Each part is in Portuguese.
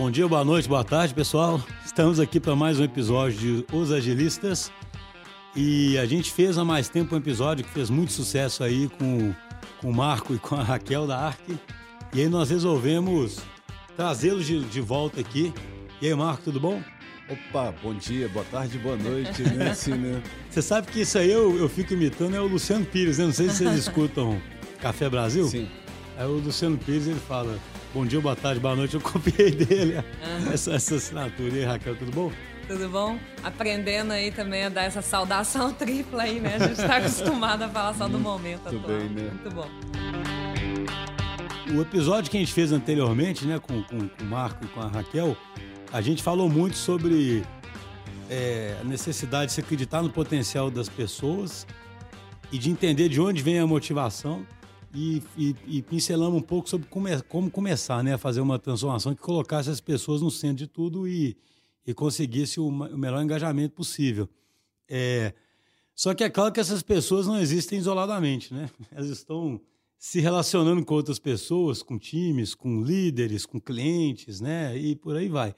Bom dia, boa noite, boa tarde, pessoal. Estamos aqui para mais um episódio de Os Agilistas. E a gente fez há mais tempo um episódio que fez muito sucesso aí com, com o Marco e com a Raquel da Arc. E aí nós resolvemos trazê-los de, de volta aqui. E aí, Marco, tudo bom? Opa, bom dia, boa tarde, boa noite, né? Assim, né? Você sabe que isso aí eu, eu fico imitando é o Luciano Pires, né? Não sei se vocês escutam Café Brasil. Sim. Aí o Luciano Pires, ele fala, bom dia, boa tarde, boa noite. Eu copiei dele essa, essa assinatura. E aí, Raquel, tudo bom? Tudo bom? Aprendendo aí também a dar essa saudação tripla aí, né? A gente está acostumado a falar só do momento Muito atual. bem, né? Muito bom. O episódio que a gente fez anteriormente, né, com, com, com o Marco e com a Raquel, a gente falou muito sobre é, a necessidade de se acreditar no potencial das pessoas e de entender de onde vem a motivação e, e, e pincelamos um pouco sobre como, é- como começar né, a fazer uma transformação que colocasse as pessoas no centro de tudo e, e conseguisse o, o melhor engajamento possível. É, só que é claro que essas pessoas não existem isoladamente, né? Elas estão se relacionando com outras pessoas, com times, com líderes, com clientes, né? E por aí vai.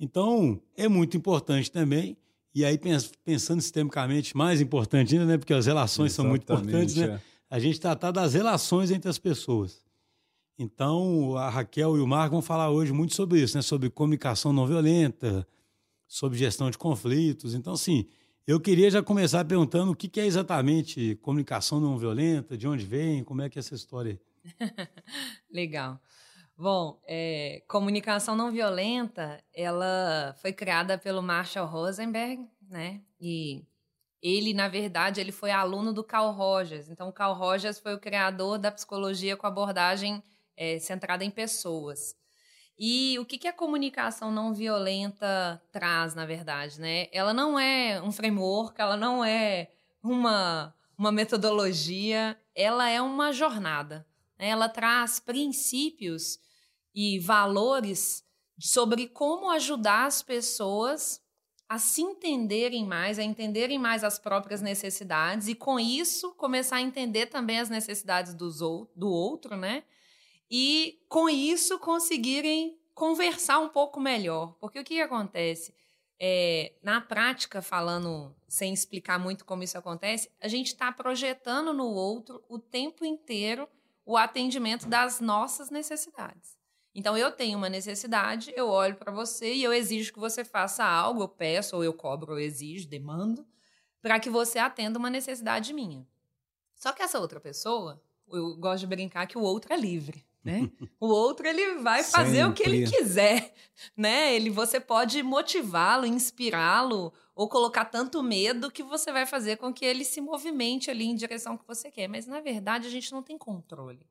Então, é muito importante também, e aí pens- pensando sistemicamente, mais importante ainda, né? Porque as relações são muito importantes, né? Exatamente, A gente tratar das relações entre as pessoas. Então, a Raquel e o Marco vão falar hoje muito sobre isso, né? Sobre comunicação não violenta, sobre gestão de conflitos. Então, assim, eu queria já começar perguntando o que é exatamente comunicação não violenta, de onde vem, como é que é essa história. Legal. Bom, é, comunicação não violenta, ela foi criada pelo Marshall Rosenberg, né? E ele, na verdade, ele foi aluno do Carl Rogers. Então, o Carl Rogers foi o criador da psicologia com abordagem é, centrada em pessoas. E o que, que a comunicação não violenta traz, na verdade, né? Ela não é um framework, ela não é uma, uma metodologia, ela é uma jornada. né? Ela traz princípios e valores sobre como ajudar as pessoas a se entenderem mais, a entenderem mais as próprias necessidades e, com isso, começar a entender também as necessidades dos ou, do outro, né? E, com isso, conseguirem conversar um pouco melhor. Porque o que, acontece? É, na prática, falando sem explicar muito como isso acontece, a gente está projetando no outro o tempo inteiro o atendimento das nossas necessidades. Então, eu tenho uma necessidade, eu olho para você e eu exijo que você faça algo, eu peço, ou eu cobro, ou eu exijo, demando, para que você atenda uma necessidade minha. Só que essa outra pessoa, eu gosto de brincar que o outro é livre, né? o outro ele vai fazer o que ele Sempre. quiser, né? Ele você pode motivá-lo, inspirá-lo ou colocar tanto medo que você vai fazer com que ele se movimente ali em direção que você quer, mas na verdade a gente não tem controle.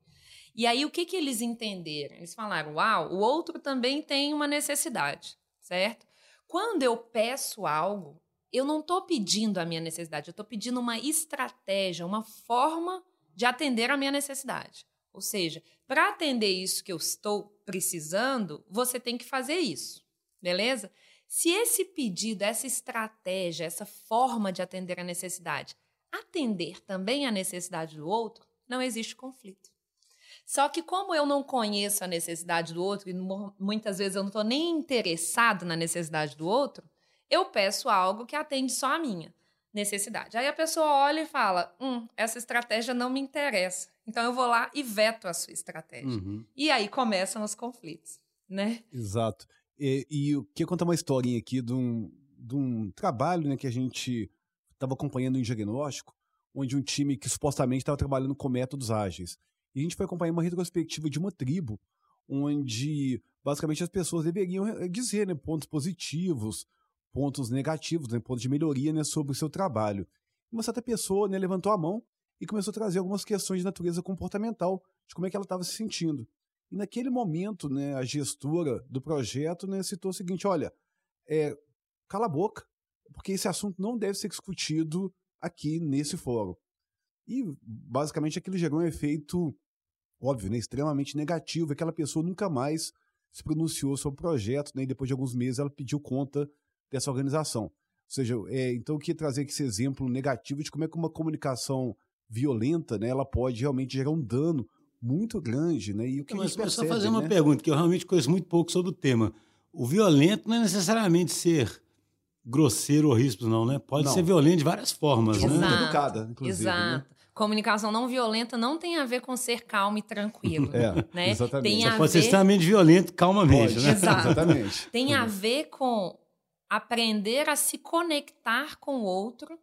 E aí o que que eles entenderam? Eles falaram: "Uau, o outro também tem uma necessidade", certo? Quando eu peço algo, eu não estou pedindo a minha necessidade, eu estou pedindo uma estratégia, uma forma de atender a minha necessidade. Ou seja, para atender isso que eu estou precisando, você tem que fazer isso, beleza? Se esse pedido, essa estratégia, essa forma de atender a necessidade, atender também a necessidade do outro, não existe conflito. Só que como eu não conheço a necessidade do outro e mu- muitas vezes eu não estou nem interessado na necessidade do outro, eu peço algo que atende só a minha necessidade. Aí a pessoa olha e fala: hum, essa estratégia não me interessa. Então eu vou lá e veto a sua estratégia. Uhum. E aí começam os conflitos, né? Exato. E, e eu queria contar uma historinha aqui de um, de um trabalho né, que a gente estava acompanhando em diagnóstico, onde um time que supostamente estava trabalhando com métodos ágeis. E a gente foi acompanhar uma retrospectiva de uma tribo, onde basicamente as pessoas deveriam eh, dizer né, pontos positivos, pontos negativos, né, pontos de melhoria né, sobre o seu trabalho. Uma certa pessoa né, levantou a mão e começou a trazer algumas questões de natureza comportamental, de como é que ela estava se sentindo. E naquele momento, né, a gestora do projeto né, citou o seguinte: olha, é, cala a boca, porque esse assunto não deve ser discutido aqui nesse fórum. E basicamente aquilo gerou um efeito, óbvio, né, extremamente negativo. Aquela pessoa nunca mais se pronunciou sobre o projeto, né, e depois de alguns meses ela pediu conta dessa organização. Ou seja, é, então eu queria trazer aqui esse exemplo negativo de como é que uma comunicação violenta, né, ela pode realmente gerar um dano muito grande, né? E o que a Mas gente eu só percebe, fazer uma né? pergunta, que eu realmente conheço muito pouco sobre o tema. o violento não é necessariamente ser grosseiro ou ríspido, não, né? Pode Não. ser violento de várias formas, Exato. né? Muito educada, inclusive, Exato. né? Comunicação não violenta não tem a ver com ser calmo e tranquilo. É, né? exatamente. Tem Você a Pode ser ver... extremamente violento calmamente, Pode. né? Exato. Exatamente. tem a ver com aprender a se conectar com o outro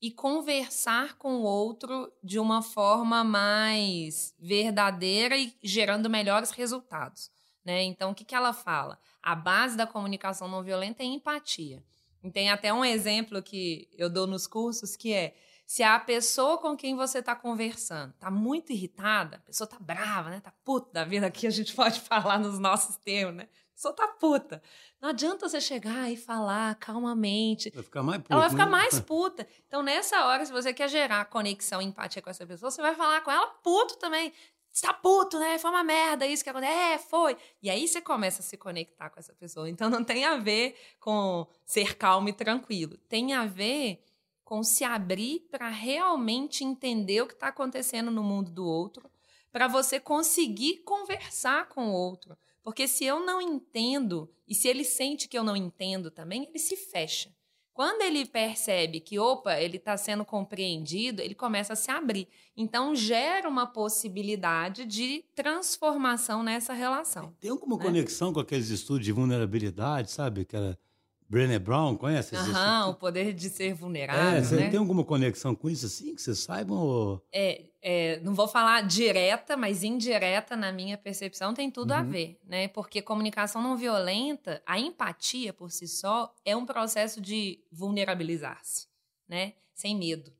e conversar com o outro de uma forma mais verdadeira e gerando melhores resultados. Né? Então, o que, que ela fala? A base da comunicação não violenta é empatia. E tem até um exemplo que eu dou nos cursos que é se a pessoa com quem você está conversando está muito irritada, a pessoa está brava, né? Tá puta da vida, aqui a gente pode falar nos nossos termos, né? A pessoa tá puta. Não adianta você chegar e falar calmamente. Vai ficar mais puto, Ela vai ficar né? mais puta. Então, nessa hora, se você quer gerar conexão e empatia com essa pessoa, você vai falar com ela puto também. Você tá puto, né? Foi uma merda isso que aconteceu. É, foi. E aí você começa a se conectar com essa pessoa. Então, não tem a ver com ser calmo e tranquilo. Tem a ver com se abrir para realmente entender o que está acontecendo no mundo do outro, para você conseguir conversar com o outro. Porque se eu não entendo, e se ele sente que eu não entendo também, ele se fecha. Quando ele percebe que, opa, ele está sendo compreendido, ele começa a se abrir. Então, gera uma possibilidade de transformação nessa relação. Tem alguma né? conexão com aqueles estudos de vulnerabilidade, sabe? Que era Brené Brown, conhece Aham, o poder de ser É, vulnerável, você né? tem alguma conexão com isso assim, que vocês saibam? Ou... É, é, não vou falar direta, mas indireta, na minha percepção, tem tudo a Uhum. ver, né? Porque comunicação não violenta, a empatia por si só, é um processo de vulnerabilizar-se, né? Sem medo.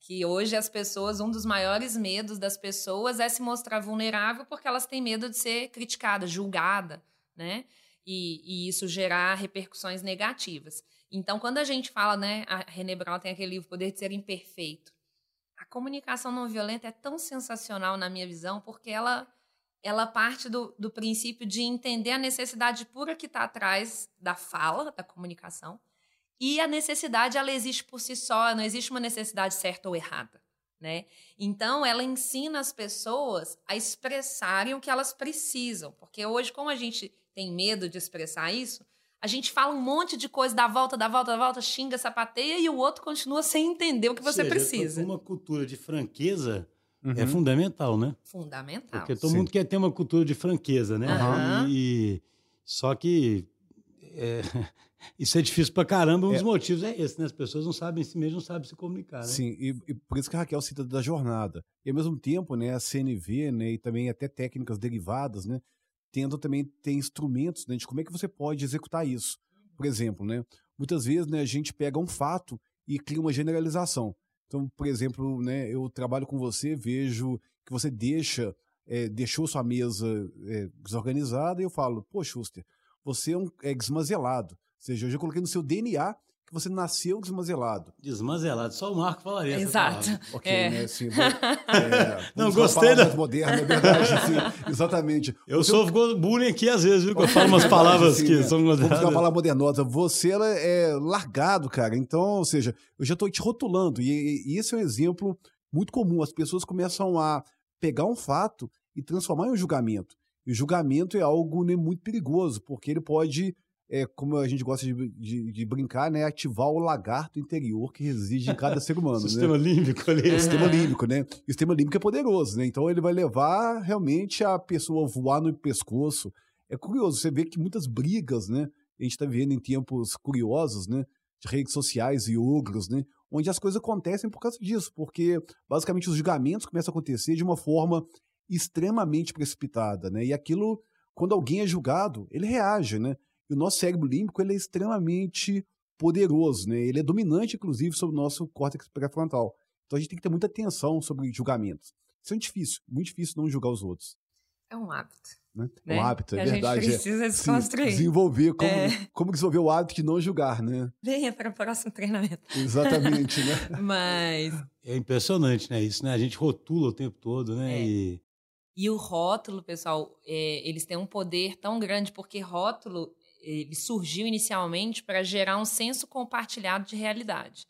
Que hoje as pessoas, um dos maiores medos das pessoas é se mostrar vulnerável porque elas têm medo de ser criticada, julgada, né? E, e isso gerar repercussões negativas. Então, quando a gente fala, né? A René Brown tem aquele livro Poder de Ser Imperfeito a comunicação não violenta é tão sensacional na minha visão porque ela ela parte do, do princípio de entender a necessidade pura que está atrás da fala, da comunicação, e a necessidade ela existe por si só, não existe uma necessidade certa ou errada, né? Então ela ensina as pessoas a expressarem o que elas precisam, porque hoje como a gente tem medo de expressar isso, a gente fala um monte de coisa, dá volta, dá volta, dá volta, xinga, sapateia e o outro continua sem entender o que você seja, precisa. Uma cultura de franqueza é Uhum. fundamental, né? Fundamental. Porque todo Sim. mundo quer ter uma cultura de franqueza, né? Aham. E, só que é, isso é difícil pra caramba. Um dos É. motivos é esse, né? As pessoas não sabem si mesmas, não sabem se comunicar, né? Sim, e, e por isso que a Raquel cita da jornada. E ao mesmo tempo, né, a CNV, né, e também até técnicas derivadas, né, tentam também ter instrumentos, né, de como é que você pode executar isso. Por exemplo, né, muitas vezes, né, a gente pega um fato e cria uma generalização. Então, por exemplo, né, eu trabalho com você, vejo que você deixa, é, deixou sua mesa é, desorganizada e eu falo, pô, Schuster, você é um é desmazelado. Ou seja, eu já coloquei no seu DNA que você nasceu desmazelado. Desmanzelado. Só o Marco falaria essa Exato. Ok, É. né? Assim, é, Não, vamos gostei da- modernas, é verdade, sim, exatamente. Eu sofro com bullying aqui às vezes, viu? Que eu falo umas palavras assim, que né? são Vamos usar uma palavra modernosa. Você ela é largado, cara. Então, ou seja, eu já estou te rotulando. E, e esse é um exemplo muito comum. As pessoas começam a pegar um fato e transformar em um julgamento. E o julgamento é algo né, muito perigoso, porque ele pode, é, como a gente gosta de, de- de brincar, né, ativar o lagarto interior que reside em cada ser humano. né? Sistema límbico ali. o sistema límbico, né? O sistema límbico é poderoso, né? Então ele vai levar realmente a pessoa a voar no pescoço. É curioso, você vê que muitas brigas, né? A gente está vivendo em tempos curiosos, né? De redes sociais e ogros, né? Onde as coisas acontecem por causa disso, porque basicamente os julgamentos começam a acontecer de uma forma extremamente precipitada, né? E aquilo, quando alguém é julgado, ele reage, né? E o nosso cérebro límbico ele é extremamente poderoso, né? Ele é dominante, inclusive, sobre o nosso córtex pré-frontal. Então a gente tem que ter muita atenção sobre julgamentos. Isso é difícil, muito difícil não julgar os outros. É um hábito. Né? Né? Um hábito, é a verdade. gente é. precisa desconstruir. desenvolver como, É. como desenvolver o hábito de não julgar, né? Venha para o próximo treinamento. Exatamente, né? Mas. É impressionante, né? Isso, né? A gente rotula o tempo todo, né? É. E E o rótulo, pessoal, é, eles têm um poder tão grande, porque rótulo ele surgiu inicialmente para gerar um senso compartilhado de realidade.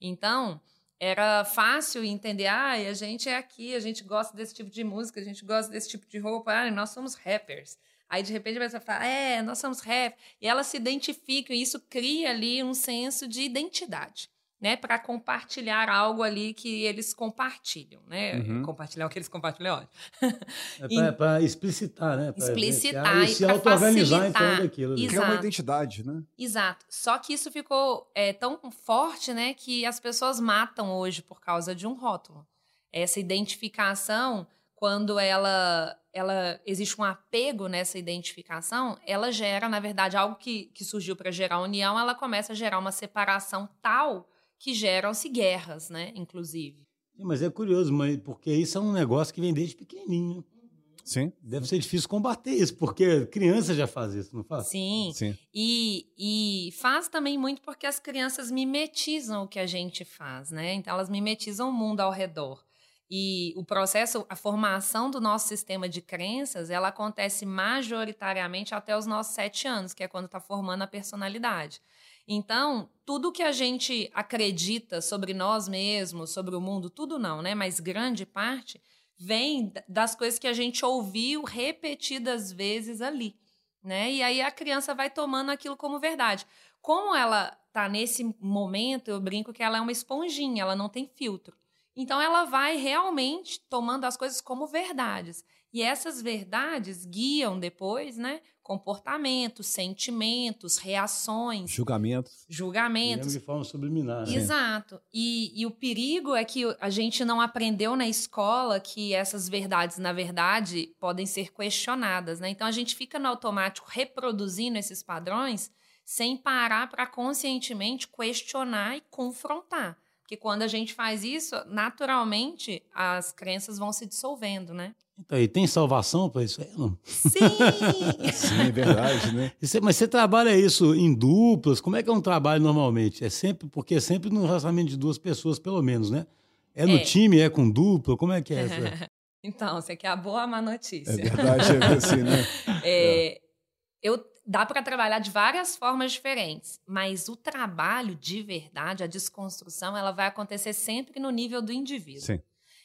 Então, era fácil entender, ah, a gente é aqui, a gente gosta desse tipo de música, a gente gosta desse tipo de roupa, ah, nós somos rappers. Aí, de repente, a pessoa fala, é, nós somos rap. E elas se identificam, e isso cria ali um senso de identidade né, para compartilhar algo ali que eles compartilham, né? Uhum. Compartilhar o que eles compartilham, é para explicitar, né? Pra explicitar e, se auto-organizar em torno daquilo. Né? Criar uma identidade, né? Exato. Só que isso ficou é, tão forte, né, que as pessoas matam hoje por causa de um rótulo. Essa identificação, quando ela ela existe um apego nessa identificação, ela gera, na verdade, algo que, que surgiu para gerar união, ela começa a gerar uma separação tal que geram-se guerras, né, inclusive. Mas é curioso, mas porque isso é um negócio que vem desde pequenininho. Sim. Deve ser difícil combater isso, porque criança já faz isso, não faz? Sim. Sim. E, e faz também muito porque as crianças mimetizam o que a gente faz, né? Então elas mimetizam o mundo ao redor. E o processo, a formação do nosso sistema de crenças, ela acontece majoritariamente até os nossos sete anos, que é quando está formando a personalidade. Então, tudo que a gente acredita sobre nós mesmos, sobre o mundo, tudo não, né? Mas grande parte vem das coisas que a gente ouviu repetidas vezes ali, né? E aí a criança vai tomando aquilo como verdade. Como ela tá nesse momento, eu brinco que ela é uma esponjinha, ela não tem filtro. Então ela vai realmente tomando as coisas como verdades. E essas verdades guiam depois, né? Comportamentos, sentimentos, reações. Julgamentos. Julgamentos. de forma subliminar. Né? Exato. E, e o perigo é que a gente não aprendeu na escola que essas verdades, na verdade, podem ser questionadas, né? Então a gente fica no automático reproduzindo esses padrões sem parar para conscientemente questionar e confrontar. Porque quando a gente faz isso, naturalmente as crenças vão se dissolvendo, né? Então, e tem salvação para isso aí, não? Sim! Sim, é verdade, né? Você, mas você trabalha isso em duplas? Como é que é um trabalho normalmente? É sempre, porque é sempre no relacionamento de duas pessoas, pelo menos, né? É no é. time, é com dupla? Como é que é essa? então, você quer a boa ou a má notícia? É verdade, é assim, né? É, eu, dá para trabalhar de várias formas diferentes, mas o trabalho de verdade, a desconstrução, ela vai acontecer sempre no nível do indivíduo. Sim.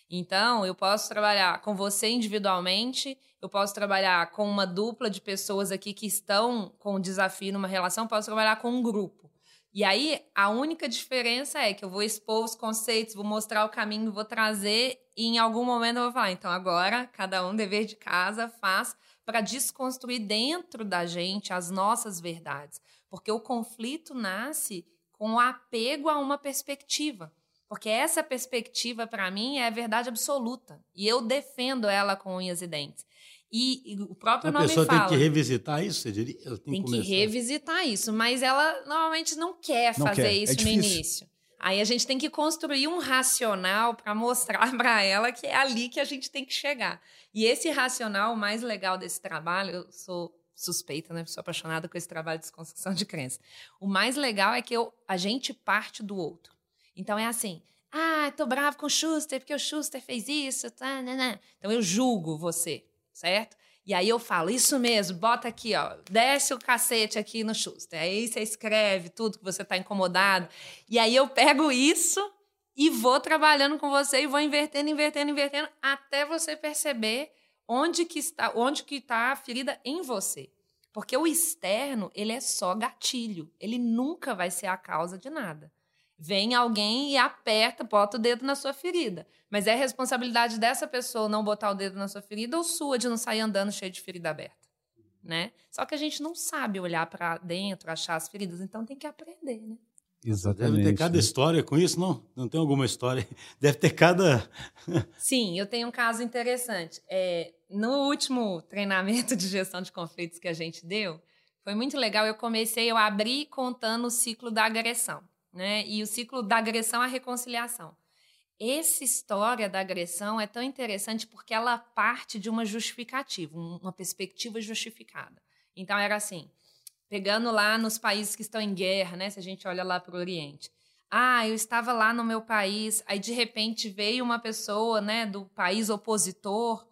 Então, eu posso trabalhar com você individualmente, eu posso trabalhar com uma dupla de pessoas aqui que estão com um desafio numa relação, posso trabalhar com um grupo. E aí, a única diferença é que eu vou expor os conceitos, vou mostrar o caminho, vou trazer, e em algum momento eu vou falar, então agora, cada um dever de casa faz para desconstruir dentro da gente as nossas verdades. Porque o conflito nasce com o apego a uma perspectiva. Porque essa perspectiva, para mim, é a verdade absoluta. E eu defendo ela com unhas e dentes. E, e o próprio a nome fala... A pessoa tem que revisitar isso, você diria? Tem, que, que revisitar isso, mas ela normalmente não quer não fazer quer. É isso é no início. Aí a gente tem que construir um racional para mostrar para ela que é ali que a gente tem que chegar. E esse racional, o mais legal desse trabalho, eu sou suspeita, né? Sou apaixonada com esse trabalho de desconstrução de crença. O mais legal é que eu, a gente parte do outro. Então é assim, ah, tô bravo com o Schuster porque o Schuster fez isso, tá, né, né. Então eu julgo você, certo? E aí eu falo, isso mesmo, bota aqui, ó, desce o cacete aqui no Schuster. Aí você escreve tudo que você tá incomodado. E aí eu pego isso e vou trabalhando com você e vou invertendo, invertendo, invertendo até você perceber onde que está, onde que está a ferida em você. Porque o externo, ele é só gatilho, ele nunca vai ser a causa de nada. Vem alguém e aperta, bota o dedo na sua ferida. Mas é responsabilidade dessa pessoa não botar o dedo na sua ferida ou sua de não sair andando cheio de ferida aberta, né? Só que a gente não sabe olhar para dentro, achar as feridas, então tem que aprender, né? Exatamente. Deve ter cada história com isso, não? Não tem alguma história? Deve ter cada. Sim, eu tenho um caso interessante. É, no último treinamento de gestão de conflitos que a gente deu, foi muito legal. Eu comecei, eu abri contando o ciclo da agressão né? E o ciclo da agressão à reconciliação. Essa história da agressão é tão interessante porque ela parte de uma justificativa, uma perspectiva justificada. Então era assim, pegando lá nos países que estão em guerra, né? Se a gente olha lá para o Oriente. Ah, eu estava lá no meu país, aí de repente veio uma pessoa, né, do país opositor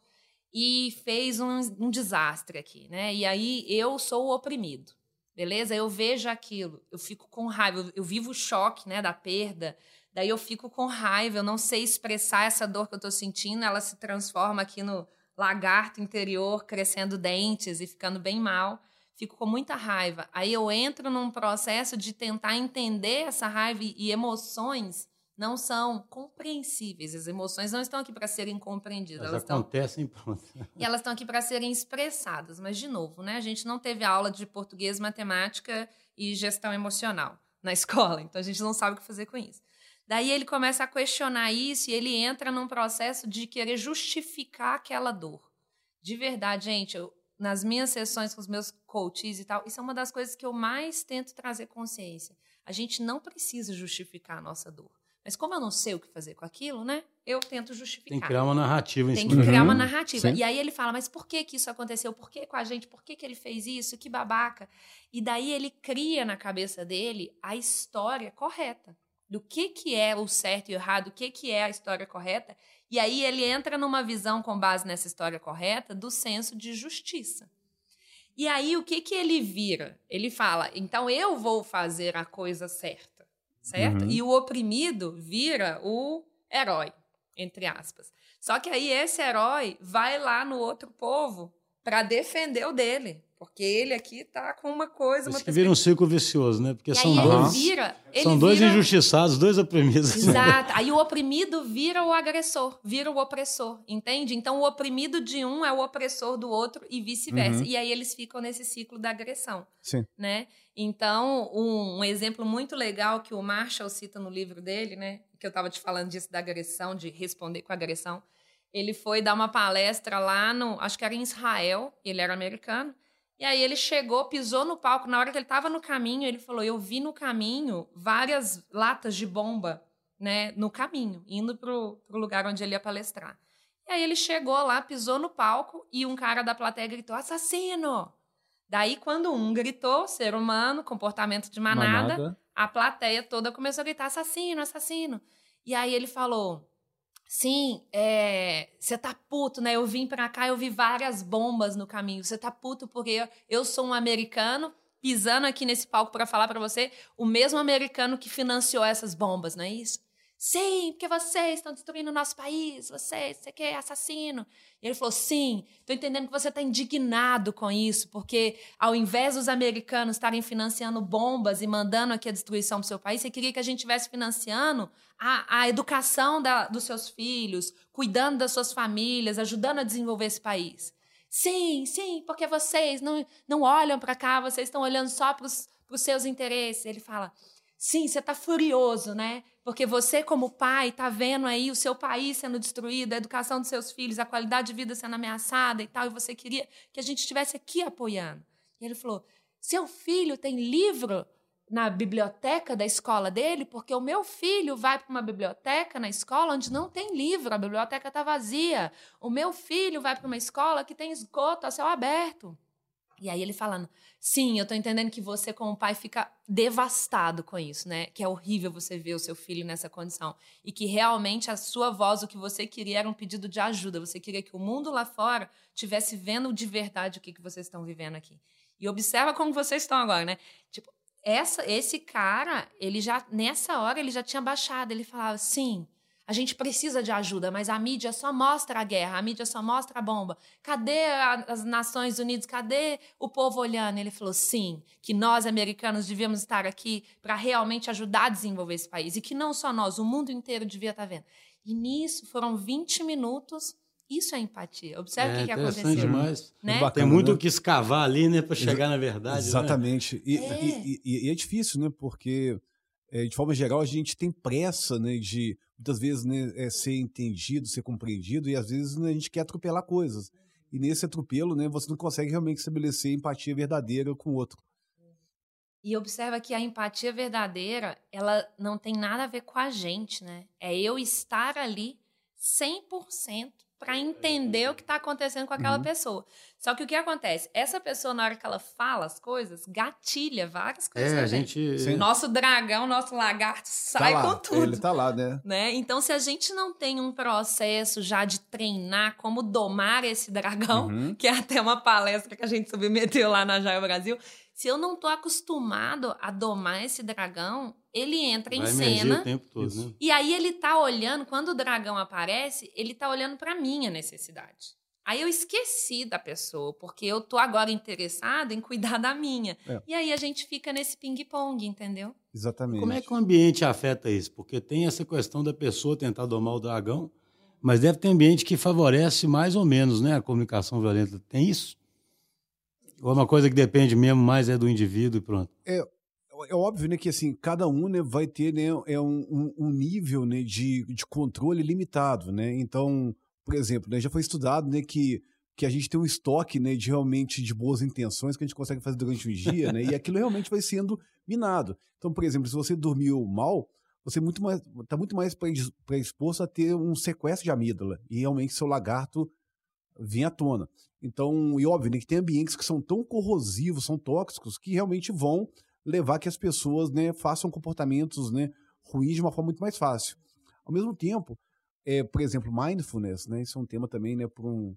e fez um, um desastre aqui, né? E aí eu sou o oprimido beleza? Eu vejo aquilo, eu fico com raiva, eu, eu vivo o choque, né, da perda, Daí eu fico com raiva, eu não sei expressar essa dor que eu tô sentindo, ela se transforma aqui no lagarto interior, crescendo dentes e ficando bem mal. Fico com muita raiva. Aí eu entro num processo de tentar entender essa raiva e emoções não são compreensíveis. As emoções não estão aqui para serem compreendidas. Elas, elas acontecem estão... pronto. E elas estão aqui para serem expressadas. Mas, de novo, né? a gente não teve aula de português, matemática e gestão emocional na escola. Então, a gente não sabe o que fazer com isso. Daí ele começa a questionar isso e ele entra num processo de querer justificar aquela dor. De verdade, gente, eu, nas minhas sessões com os meus coaches e tal, isso é uma das coisas que eu mais tento trazer consciência. A gente não precisa justificar a nossa dor. Mas como eu não sei o que fazer com aquilo, né? Eu tento justificar. Tem que criar uma narrativa em Tem que criar uma Uhum, narrativa. sim. E aí ele fala, mas por que que isso aconteceu? Por que com a gente? Por que que ele fez isso? Que babaca. E daí ele cria na cabeça dele a história correta. Do que que é o certo e o errado, o que que é a história correta. E aí ele entra numa visão com base nessa história correta do senso de justiça. E aí o que que ele vira? Ele fala, então eu vou fazer a coisa certa, certo? Uhum. E o oprimido vira o herói, entre aspas. Só que aí esse herói vai lá no outro povo para defender o dele, porque ele aqui tá com uma coisa, uma Isso que vira um ciclo vicioso, né? Porque E são aí ele dois, vira, ele são dois vira... injustiçados, dois oprimidos. Exato. Aí o oprimido vira o agressor, vira o opressor, entende? Então o oprimido de um é o opressor do outro e vice-versa. Uhum. E aí eles ficam nesse ciclo da agressão, Sim. né? Então, um, um exemplo muito legal que o Marshall cita no livro dele, né? Que eu estava te falando disso da agressão, de responder com agressão. Ele foi dar uma palestra lá no, acho que era em Israel, ele era americano. E aí ele chegou, pisou no palco. Na hora que ele estava no caminho, ele falou: Eu vi no caminho várias latas de bomba, né? No caminho, indo pro, pro lugar onde ele ia palestrar. E aí ele chegou lá, pisou no palco e um cara da plateia gritou: Assassino! Daí, quando um gritou, ser humano, comportamento de manada, a plateia toda começou a gritar: assassino, assassino. E aí ele falou: Sim, é, você tá puto, né? Eu vim pra cá, eu vi várias bombas no caminho. Você tá puto porque eu, sou um americano pisando aqui nesse palco pra falar pra você, o mesmo americano que financiou essas bombas, não é isso? Sim, porque vocês estão destruindo o nosso país, vocês, você que é assassino. E ele falou: sim, estou entendendo que você está indignado com isso, porque ao invés dos americanos estarem financiando bombas e mandando aqui a destruição do seu país, você queria que a gente estivesse financiando a, a educação da, dos seus filhos, cuidando das suas famílias, ajudando a desenvolver esse país. Sim, sim, porque vocês não, não olham para cá, vocês estão olhando só para os seus interesses. Ele fala: sim, você está furioso, né? Porque você, como pai, está vendo aí o seu país sendo destruído, a educação dos seus filhos, a qualidade de vida sendo ameaçada e tal, e você queria que a gente estivesse aqui apoiando. E ele falou: seu filho tem livro na biblioteca da escola dele, porque o meu filho vai para uma biblioteca na escola onde não tem livro, a biblioteca está vazia. O meu filho vai para uma escola que tem esgoto a céu aberto. E aí ele falando, sim, eu tô entendendo que você como pai fica devastado com isso, né? Que é horrível você ver o seu filho nessa condição e que realmente a sua voz, o que você queria era um pedido de ajuda. Você queria que o mundo lá fora tivesse vendo de verdade o que, que vocês estão vivendo aqui. E observa como vocês estão agora, né? Tipo, essa, esse cara, ele já nessa hora ele já tinha baixado, ele falava, sim, a gente precisa de ajuda, mas a mídia só mostra a guerra, a mídia só mostra a bomba. Cadê a, as Nações Unidas? Cadê o povo olhando? Ele falou: sim, que nós americanos devíamos estar aqui para realmente ajudar a desenvolver esse país. E que não só nós, o mundo inteiro devia estar vendo. E nisso foram 20 minutos. Isso é empatia. Observe o É que, que interessante aconteceu. demais. Né? Bacana, Tem muito né? o que escavar ali, né, para chegar na verdade. né? Exatamente. E, É. e- e- e é difícil, né? Porque, é, de forma geral, a gente tem pressa, né? De, muitas vezes, né, é, ser entendido, ser compreendido, e às vezes né, a gente quer atropelar coisas. E nesse atropelo, né, você não consegue realmente estabelecer empatia verdadeira com o outro. E observa que a empatia verdadeira, ela não tem nada a ver com a gente, né? É eu estar ali 100% para entender o que está acontecendo com aquela Uhum. pessoa. Só que o que acontece? Essa pessoa, na hora que ela fala as coisas, gatilha várias coisas. É, a gente. Sim. Nosso dragão, nosso lagarto sai tá lá, com tudo. Ele tá lá, né? Né? Então, se a gente não tem um processo já de treinar como domar esse dragão, Uhum. que é até uma palestra que a gente submeteu lá na Jaio Brasil, se eu não tô acostumado a domar esse dragão, ele entra Vai em cena o tempo todo, né? e aí ele tá olhando, quando o dragão aparece, ele tá olhando pra minha necessidade. Aí eu esqueci da pessoa, porque eu tô agora interessado em cuidar da minha. É. E aí a gente fica nesse ping-pong, entendeu? Exatamente. Como é que o ambiente afeta isso? Porque tem essa questão da pessoa tentar domar o dragão, mas deve ter ambiente que favorece mais ou menos né, a comunicação violenta. Tem isso? Ou é uma coisa que depende mesmo mais é do indivíduo e pronto? é óbvio, né, que assim, cada um, né, vai ter, né, é um, um- nível, né, de, de controle limitado, né? Então, por exemplo, né, já foi estudado, né, que, que a gente tem um estoque, né, de realmente de boas intenções que a gente consegue fazer durante o dia, né? E aquilo realmente vai sendo minado. Então, por exemplo, se você dormiu mal, você muito mais está muito mais predis- predisposto a ter um sequestro de amígdala e realmente seu lagarto vir à tona. Então, e óbvio, né, que tem ambientes que são tão corrosivos, são tóxicos, que realmente vão levar que as pessoas né, façam comportamentos né, ruins de uma forma muito mais fácil. Ao mesmo tempo, é, por exemplo, mindfulness, né, isso é um tema também né, para um,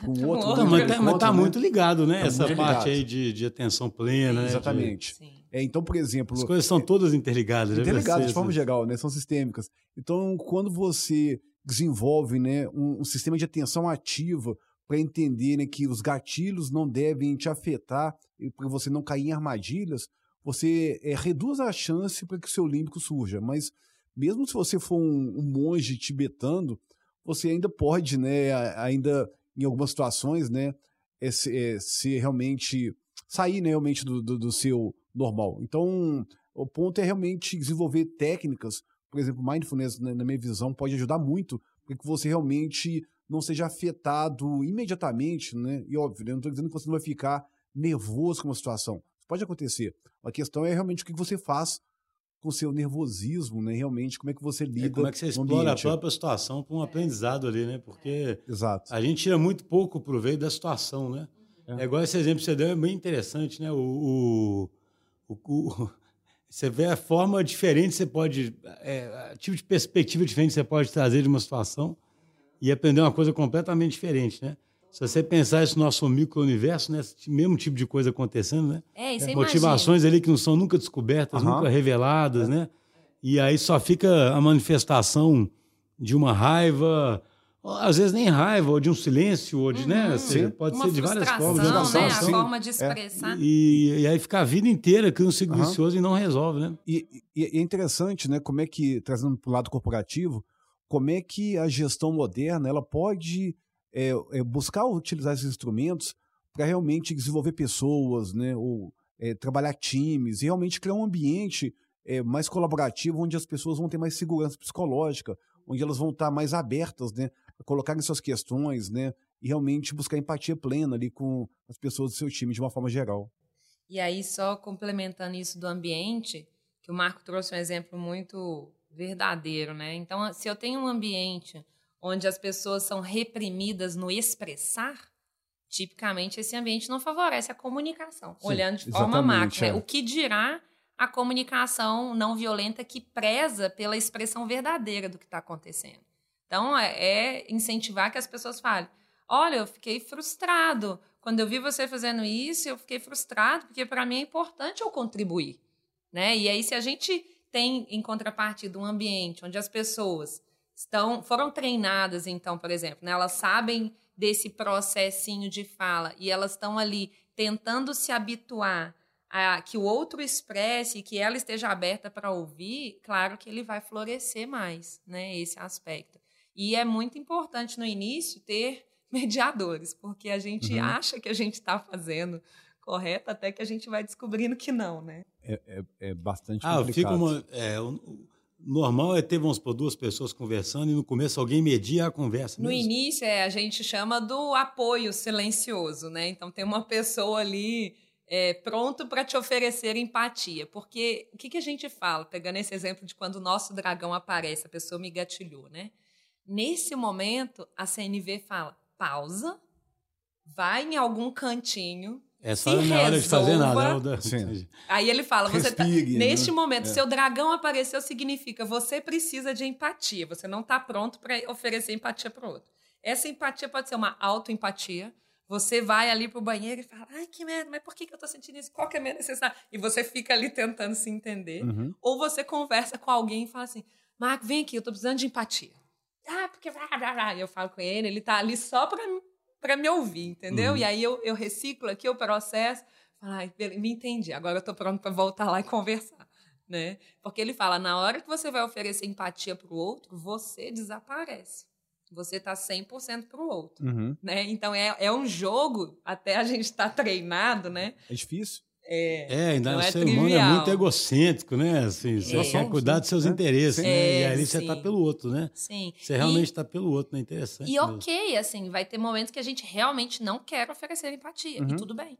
pra um- outro. outro Não, né, mas, tá, encontro, tá né? muito ligado, né? Tá Essa parte ligado. aí de, de atenção plena. né, de- Exatamente. Sim. É, então, por exemplo, As coisas são todas interligadas. deve interligadas ser de forma assim. geral, né? São sistêmicas. Então, quando você desenvolve né, um, um sistema de atenção ativa para entender né, que os gatilhos não devem te afetar e para você não cair em armadilhas, você é, reduz a chance para que o seu límbico surja. Mas mesmo se você for um, um monge tibetano, você ainda pode, né, ainda em algumas situações, né, é, é, se realmente sair né, realmente do, do, do seu normal. Então, o ponto é realmente desenvolver técnicas, por exemplo, mindfulness, né, na minha visão, pode ajudar muito para que você realmente não seja afetado imediatamente, né? E óbvio, né, eu não estou dizendo que você não vai ficar nervoso com uma situação. Isso pode acontecer. A questão é realmente o que você faz com o seu nervosismo, né? Realmente, como é que você É, lida como é que você explora a própria situação para um aprendizado ali, né? Porque Exato. a gente tira muito pouco proveito da situação, né? É, igual esse exemplo que você deu, é bem interessante, né? O, o, o- o- você vê a forma diferente que você pode, é, tipo de perspectiva diferente que você pode trazer de uma situação e aprender uma coisa completamente diferente, né? Se você pensar isso no nosso micro-universo, né? Esse mesmo tipo de coisa acontecendo, né? É, e você Motivações ali que não são nunca descobertas, Aham. nunca reveladas, né? E aí só fica a manifestação de uma raiva, ou às vezes nem raiva, ou de um silêncio, ou de, né? Você Sim. pode Uma ser de várias formas. de né? oração, A assim. forma de expressar. E, e aí fica a vida inteira cria um ciclo Aham. vicioso e não resolve, né? E, e- e é interessante, né, como é que, trazendo para o lado corporativo, como é que a gestão moderna ela pode é, é, buscar utilizar esses instrumentos para realmente desenvolver pessoas, né, ou é, trabalhar times, e realmente criar um ambiente é, mais colaborativo, onde as pessoas vão ter mais segurança psicológica, onde elas vão estar mais abertas, né, a colocarem suas questões, né, e realmente buscar empatia plena ali com as pessoas do seu time de uma forma geral. E aí, só complementando isso do ambiente, que o Marco trouxe um exemplo muito verdadeiro, né? Então, se eu tenho um ambiente onde as pessoas são reprimidas no expressar, tipicamente esse ambiente não favorece a comunicação, Sim, olhando de forma macro. né? é. O que dirá a comunicação não violenta que preza pela expressão verdadeira do que está acontecendo. Então, é, é incentivar que as pessoas falem: olha, eu fiquei frustrado. Quando eu vi você fazendo isso, eu fiquei frustrado, porque para mim é importante eu contribuir. Né? E aí, se a gente tem, em contrapartida, um ambiente onde as pessoas estão foram treinadas, então, por exemplo, né? elas sabem desse processinho de fala e elas estão ali tentando se habituar a que o outro expresse, que ela esteja aberta para ouvir, claro que ele vai florescer mais, né? Esse aspecto. E é muito importante no início ter mediadores, porque a gente Uhum. acha que a gente está fazendo correto até que a gente vai descobrindo que não, né? É, é, é bastante Ah, fica complicado. uma, é, o, o normal é ter, vamos por duas pessoas conversando e no começo alguém media a conversa. No mesmo. início, é, a gente chama do apoio silencioso, né? Então, tem uma pessoa ali é, pronto para te oferecer empatia. Porque o que, que a gente fala, pegando esse exemplo de quando o nosso dragão aparece, a pessoa me gatilhou, né? Nesse momento, a CNV fala: pausa, vai em algum cantinho. Essa se hora não é hora de fazer nada. né, Alda? Sim. Aí ele fala: você tá, Respire, neste né? momento, É. seu dragão apareceu significa você precisa de empatia. Você não está pronto para oferecer empatia para o outro. Essa empatia pode ser uma autoempatia, Você vai ali pro banheiro e fala, ai, que merda, mas por que, que eu tô sentindo isso? Qual que é a minha necessidade? E você fica ali tentando se entender. Uhum. Ou você conversa com alguém e fala assim, Marco, vem aqui, eu tô precisando de empatia. Ah, porque... E eu falo com ele, ele tá ali só pra, pra me ouvir, entendeu? Uhum. E aí eu, eu reciclo aqui o processo. Falo, me entendi, agora eu tô pronto pra voltar lá e conversar. Né? Porque ele fala, na hora que você vai oferecer empatia pro outro, você desaparece você tá 100% pro outro, Uhum. né? Então é, é um jogo, até a gente estar tá treinado, né? É difícil. É, É, ainda Não o é ser humano é trivial. muito egocêntrico, né? Assim, você É. quer cuidar dos seus interesses, né? É, e ali você sim. tá pelo outro, né? sim. Você realmente tá pelo outro, né? Interessante. E mesmo. ok, assim, vai ter momentos que a gente realmente não quer oferecer empatia. Uhum. E tudo bem.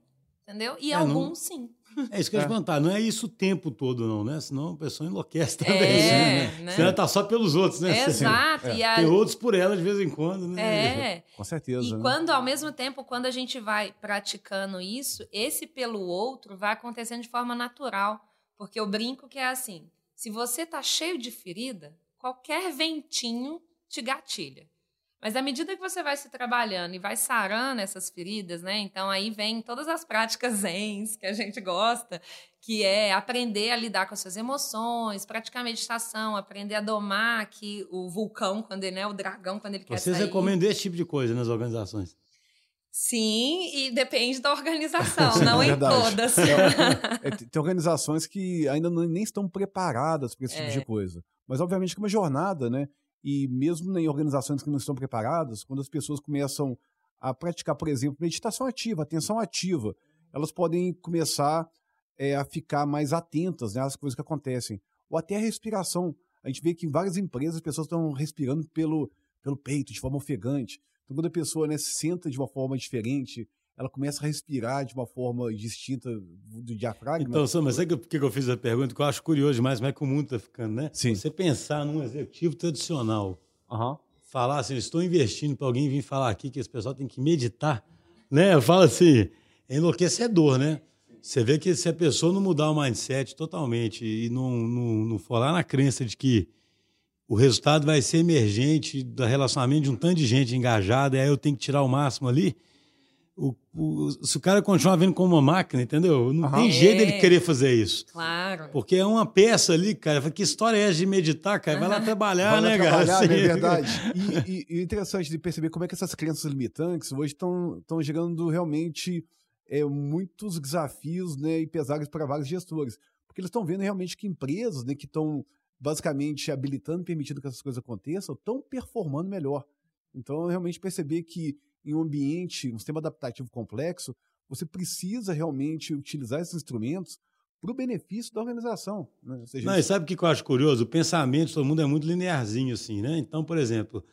Entendeu? E É, não- alguns sim. É isso que eu ia É. te perguntar. Não é isso o tempo todo, não, né? Senão a pessoa enlouquece também. É, né? né? Senão ela tá só pelos outros, né? Exato. E a- Tem outros por ela de vez em quando, né? é. Com certeza. E né? quando, ao mesmo tempo, quando a gente vai praticando isso, esse pelo outro vai acontecendo de forma natural. Porque eu brinco que é assim: se você tá cheio de ferida, qualquer ventinho te gatilha. Mas à medida que você vai se trabalhando e vai sarando essas feridas, né? Então aí vem todas as práticas zens que a gente gosta, que é aprender a lidar com as suas emoções, praticar meditação, aprender a domar aqui o vulcão, quando ele, né, o dragão, quando ele quer Vocês sair. recomendam esse tipo de coisa nas organizações? Sim, e depende da organização, Sim, não é em verdade. todas. É, tem tem organizações que ainda não- nem estão preparadas para esse tipo É. de coisa. Mas, obviamente, que é uma jornada, né? E mesmo em organizações que não estão preparadas, quando as pessoas começam a praticar, por exemplo, meditação ativa, atenção ativa, elas podem começar é, a ficar mais atentas né, às coisas que acontecem. Ou até a respiração. A gente vê que em várias empresas as pessoas estão respirando pelo, pelo peito, de forma ofegante. Então, quando a pessoa né, se senta de uma forma diferente, ela começa a respirar de uma forma distinta do diafragma. Então, Sam, mas sabe por que que eu fiz a pergunta? Que eu acho curioso demais como é que o mundo está ficando, né? Sim. Você pensar num executivo tradicional, Aham. falar assim, estou investindo para alguém vir falar aqui que esse pessoal tem que meditar, né? Eu falo assim, é enlouquecedor, né? Você vê que se a pessoa não mudar o mindset totalmente e não, não, não for lá na crença de que o resultado vai ser emergente do relacionamento de um tanto de gente engajada, e aí eu tenho que tirar o máximo ali, o, o- se o cara continuar vendo como uma máquina, entendeu? Não Aham. tem jeito dele É. querer fazer isso. Claro. Porque é uma peça ali, cara. Que história é essa de meditar, cara? Vai lá trabalhar, Vai lá né, trabalhar, cara? né, é Assim. verdade. E, e- e é interessante de perceber como é que essas crenças limitantes hoje estão gerando realmente é, muitos desafios né, e pesares para vários gestores. Porque eles estão vendo realmente que empresas né, que estão basicamente habilitando, permitindo que essas coisas aconteçam, estão performando melhor. Então, realmente perceber que em um ambiente, um sistema adaptativo complexo, você precisa realmente utilizar esses instrumentos para o benefício da organização. Né? Seja, Não, e sabe o que eu acho curioso? O pensamento de todo mundo é muito linearzinho, assim, né? Então, por exemplo,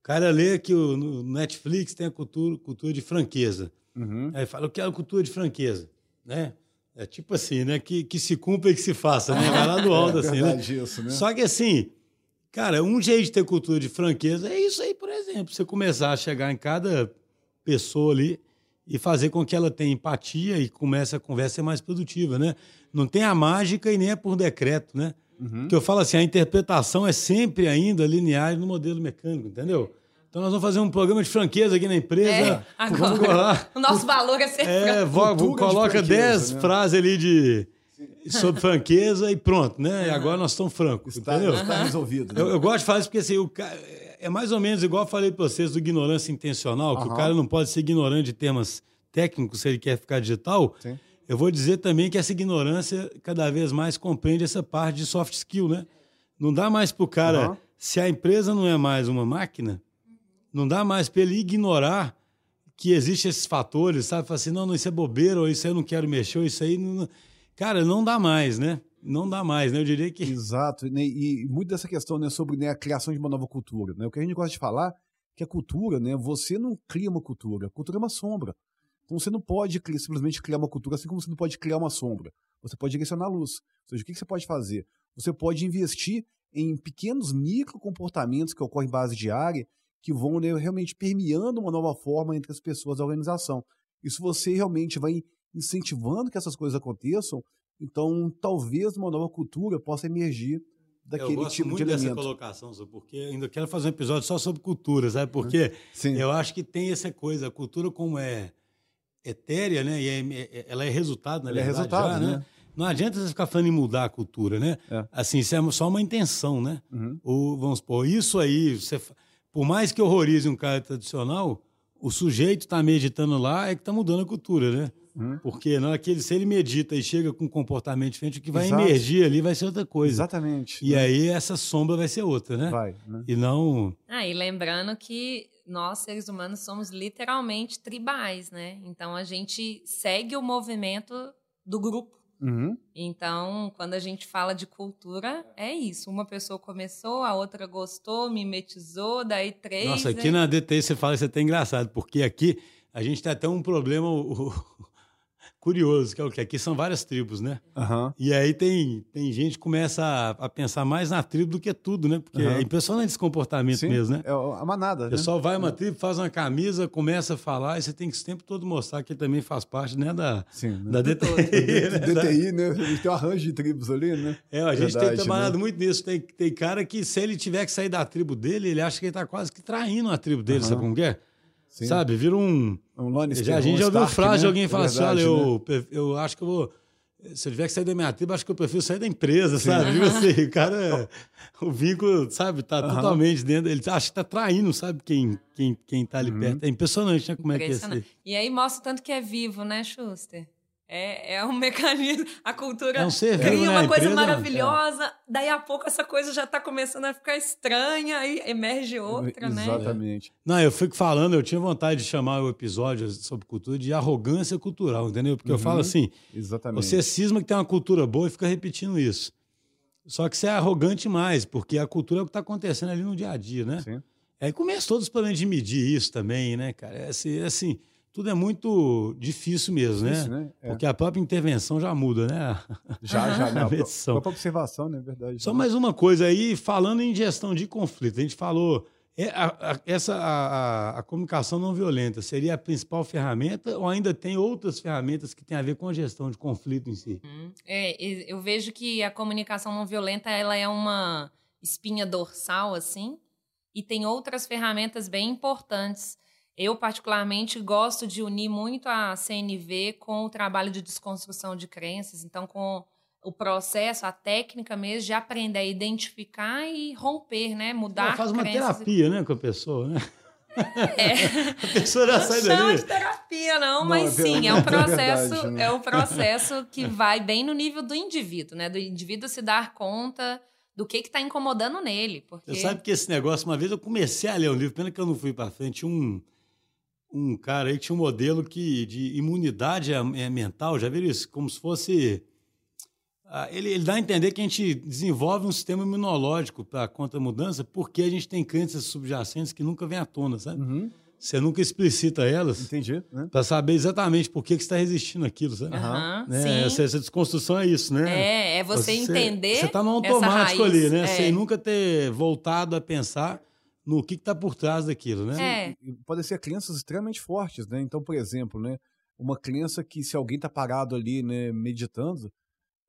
o cara lê que o, no Netflix tem a cultura, cultura de franqueza. Uhum. Aí fala, eu quero cultura de franqueza, né? É tipo assim, né? Que, que se cumpra e que se faça, né? Vai lá do alto, é assim, né? verdade isso, né? Só que assim, cara, um jeito de ter cultura de franqueza é isso aí, por exemplo. Você começar a chegar em cada pessoa ali e fazer com que ela tenha empatia e comece a conversa mais produtiva, né? Não tem a mágica e nem é por decreto, né? Uhum. Porque eu falo assim, a interpretação é sempre ainda linear no modelo mecânico, entendeu? Então nós vamos fazer um programa de franqueza aqui na empresa. É, Vamos agora. lá. O nosso valor é ser É, de coloca franqueza, 10 né? frases ali de sobre franqueza e pronto, né? E agora nós estamos francos, Está, entendeu? está resolvido. né? Eu, eu gosto de falar isso porque assim, o é mais ou menos igual eu falei para vocês do ignorância intencional, que o Aham. cara não pode ser ignorante de temas técnicos se ele quer ficar digital. Sim. Eu vou dizer também que essa ignorância cada vez mais compreende essa parte de soft skill, né? Não dá mais para o cara, Aham. se a empresa não é mais uma máquina, não dá mais para ele ignorar que existem esses fatores, sabe? Falar assim, não, não, isso é bobeira, ou isso aí eu não quero mexer, ou isso aí não- Cara, não dá mais, né? Não dá mais, né? Eu diria que... Exato. né? E, e muito dessa questão né, sobre né, a criação de uma nova cultura. Né? O que a gente gosta de falar é que a cultura, né, você não cria uma cultura. A cultura é uma sombra. Então você não pode cri- simplesmente criar uma cultura assim como você não pode criar uma sombra. Você pode direcionar a luz. Ou seja, o que que você pode fazer? Você pode investir em pequenos microcomportamentos que ocorrem em base diária que vão né, realmente permeando uma nova forma entre as pessoas da organização. Isso você realmente vai incentivando que essas coisas aconteçam, então talvez uma nova cultura possa emergir eu daquele gosto tipo muito de dessa colocação, Zé, porque ainda quero fazer um episódio só sobre cultura, sabe? Porque Sim. eu acho que tem essa coisa, a cultura como é etérea, né? E é, é, ela é resultado, na Ela é verdade, resultado, já, né? Não adianta você ficar falando em mudar a cultura, né? É. Assim, isso é só uma intenção, né? Uhum. Ou, vamos supor, isso aí, você, por mais que horrorize um cara tradicional, o sujeito está meditando lá é que está mudando a cultura, né? Uhum. Porque na hora que ele, se ele medita e chega com um comportamento diferente, o que vai Exato. emergir ali vai ser outra coisa. Exatamente. E né? aí essa sombra vai ser outra, né? Vai, né? E não. Ah, e lembrando que nós, seres humanos, somos literalmente tribais, né? Então a gente segue o movimento do grupo. Uhum. Então, quando a gente fala de cultura, é isso. Uma pessoa começou, a outra gostou, mimetizou, daí três. Nossa, aqui né? na DTI você fala isso é até engraçado, porque aqui a gente tem até um problema o- curioso, que é o que? Aqui são várias tribos, né? Aham. E aí tem, tem gente que começa a, a pensar mais na tribo do que tudo, né? Porque Aham. é impressionante esse comportamento Sim, mesmo, né? É a manada, O né? pessoal vai uma tribo, faz uma camisa, começa a falar, e você tem que o tempo todo mostrar que ele também faz parte né, da, Sim, né? da DTI. né? DTI, né? A gente tem um arranjo de tribos ali, né? É, a gente tem Verdade, trabalhado né? muito nisso. Tem, tem cara que, se ele tiver que sair da tribo dele, ele acha que ele tá quase que traindo a tribo dele, Aham. sabe como que é? Sim. Sabe? Vira um. Um Lannister, Já, a gente já ouviu frase de né? alguém É falar assim: verdade, olha, né? eu, eu acho que eu vou. Se eu tiver que sair da minha tribo, acho que eu prefiro sair da empresa, sabe? Tipo assim, o cara. O vínculo, sabe, tá Aham. totalmente dentro. Ele acha que tá traindo, sabe, quem, quem, quem tá ali Uhum. perto. É impressionante, né? Como é que é Impressionante. esse. E aí mostra o tanto que é vivo, né, Schuster? É, é um mecanismo. A cultura É um cria né? uma coisa empresa- maravilhosa, daí a pouco essa coisa já está começando a ficar estranha, aí emerge outra, né? Exatamente. Não, eu fico falando, eu tinha vontade de chamar o episódio sobre cultura de arrogância cultural, entendeu? Porque eu falo Uhum. assim: Exatamente. Você cisma que tem uma cultura boa e fica repetindo isso. Só que você é arrogante mais, porque a cultura é o que está acontecendo ali no dia a dia, né? Sim. Aí começa todos os problemas de medir isso também, né, cara? É assim, é assim, tudo é muito difícil mesmo, Difícil, né? né? É. Porque a própria intervenção já muda, né? Já, já, né? A A própria observação, né? Verdade. Só mais uma coisa aí, falando em gestão de conflito, a gente falou, é, a- a- essa a, a- a comunicação não violenta seria a principal ferramenta ou ainda tem outras ferramentas que têm a ver com a gestão de conflito em si? É, e- eu vejo que a comunicação não violenta ela é uma espinha dorsal, assim, e tem outras ferramentas bem importantes. Eu, particularmente, gosto de unir muito a CNV com o trabalho de desconstrução de crenças, então, com o processo, a técnica mesmo de aprender a identificar e romper, né? Mudar Ela faz uma terapia, né, com a pessoa, né? É. A pessoa já Não sai dali. de terapia, não, Não, mas é sim, é um verdade, processo, né? é um processo que vai bem no nível do indivíduo, né? Do indivíduo se dar conta do que está incomodando nele. Porque... Você sabe que esse negócio, uma vez eu comecei a ler um livro, pena que eu não fui para frente, um, um cara aí que tinha um modelo que, de imunidade eh, mental, já viram isso? Como se fosse... ah, Ele, ele dá a entender que a gente desenvolve um sistema imunológico para contra a mudança porque a gente tem crenças subjacentes que nunca vêm à tona, sabe? Uhum. Você nunca explicita elas Entendi, né? para saber exatamente por que, que você está resistindo àquilo, sabe? Aham, Né? sim. Essa, essa desconstrução é isso, né? É, é você, entender. Você está no automático raiz. ali, né? É. Sem nunca ter voltado a pensar no que está por trás daquilo, né? É. Podem ser crenças extremamente fortes, né? Então, por exemplo, né? Uma crença que se alguém está parado ali, né, meditando,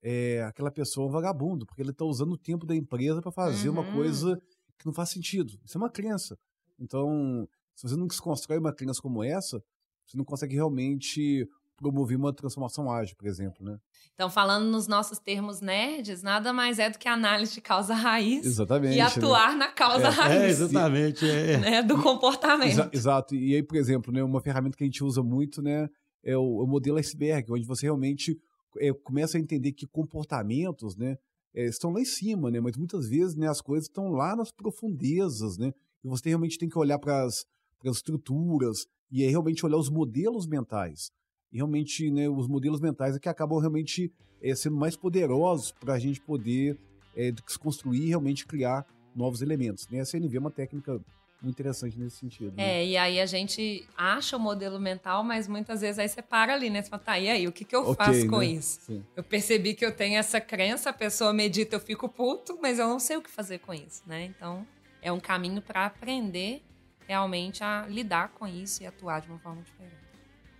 é aquela pessoa é um vagabundo, porque ele está usando o tempo da empresa para fazer uma Uhum. coisa que não faz sentido. Isso é uma crença. Então, se você não desconstrói uma crença como essa, você não consegue realmente promover uma transformação ágil, por exemplo, né? Então, falando nos nossos termos nerds, nada mais é do que análise de causa raiz Exatamente. e né? atuar na causa É, raiz exatamente. É. né, do comportamento. Exa- exato. E aí, por exemplo, né, uma ferramenta que a gente usa muito né, é o, o modelo iceberg, onde você realmente é, começa a entender que comportamentos né, é, estão lá em cima, né, mas muitas vezes né, as coisas estão lá nas profundezas. Né, e você realmente tem que olhar para as estruturas e realmente olhar os modelos mentais. Realmente né, os modelos mentais é que acabam realmente é, sendo mais poderosos para a gente poder é, desconstruir e realmente criar novos elementos. Né? A CNV é uma técnica muito interessante nesse sentido. né? É, e aí a gente acha o modelo mental, mas muitas vezes aí você para ali, né? Você fala, tá, e aí, o que, que eu Ok, faço com né? isso? Sim. Eu percebi que eu tenho essa crença, a pessoa medita, eu fico puto, mas eu não sei o que fazer com isso, né? Então, é um caminho para aprender realmente a lidar com isso e atuar de uma forma diferente.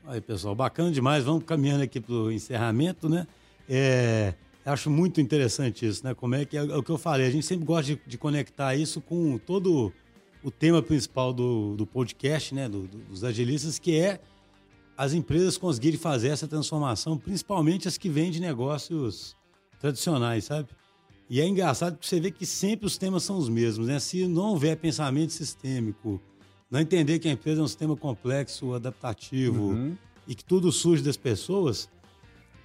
Aí, pessoal, bacana demais. Vamos caminhando aqui para o encerramento, né? É, acho muito interessante isso, né? Como é que é, o que eu falei. A gente sempre gosta de, de conectar isso com todo o tema principal do, do podcast, né? Do- do- dos agilistas, que é as empresas conseguirem fazer essa transformação, principalmente as que vêm de negócios tradicionais, sabe? E é engraçado porque você vê que sempre os temas são os mesmos, né? Se não houver pensamento sistêmico, não entender que a empresa é um sistema complexo, adaptativo uhum. e que tudo surge das pessoas,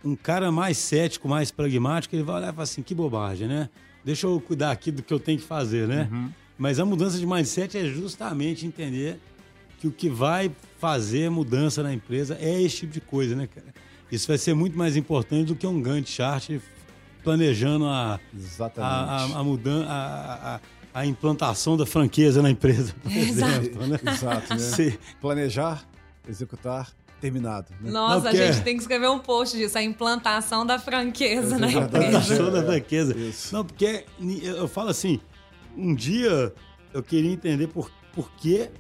um cara mais cético, mais pragmático, ele vai olhar e falar assim, que bobagem, né? Deixa eu cuidar aqui do que eu tenho que fazer, né? Uhum. Mas a mudança de mindset é justamente entender que o que vai fazer mudança na empresa é esse tipo de coisa, né, cara? Isso vai ser muito mais importante do que um Gantt chart planejando a, a, a, a mudança, a, a, a, implantação da franqueza na empresa, por exemplo. Né? Exato, né? Planejar, executar, terminado. Né? Nossa, Não, a gente é... tem que escrever um post disso, a implantação da franqueza é, na empresa. Implantação da franqueza. Isso. Não, porque eu falo assim, um dia eu queria entender por, por que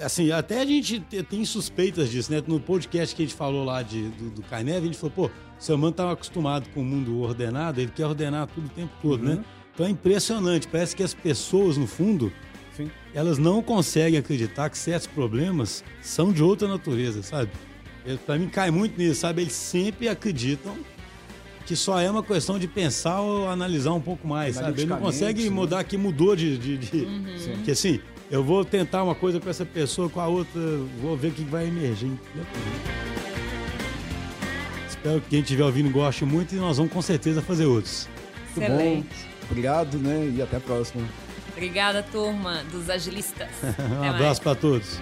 assim, até a gente tem suspeitas disso, né? No podcast que a gente falou lá de, do, do Carneve, a gente falou, pô, o seu mano estava acostumado com o mundo ordenado, ele quer ordenar tudo o tempo todo, uhum. né? Então é impressionante, parece que as pessoas, no fundo, Sim. elas não conseguem acreditar que certos problemas são de outra natureza, sabe? Para mim cai muito nisso, sabe? Eles sempre acreditam que só é uma questão de pensar ou analisar um pouco mais, sabe? Ele não consegue né? mudar que mudou de. de, de... Uhum. Que assim, eu vou tentar uma coisa com essa pessoa, com a outra, vou ver o que vai emergir. Espero que quem estiver ouvindo goste muito e nós vamos com certeza fazer outros. Excelente. Obrigado, né? E até a próxima. Obrigada, turma dos agilistas. um abraço para todos.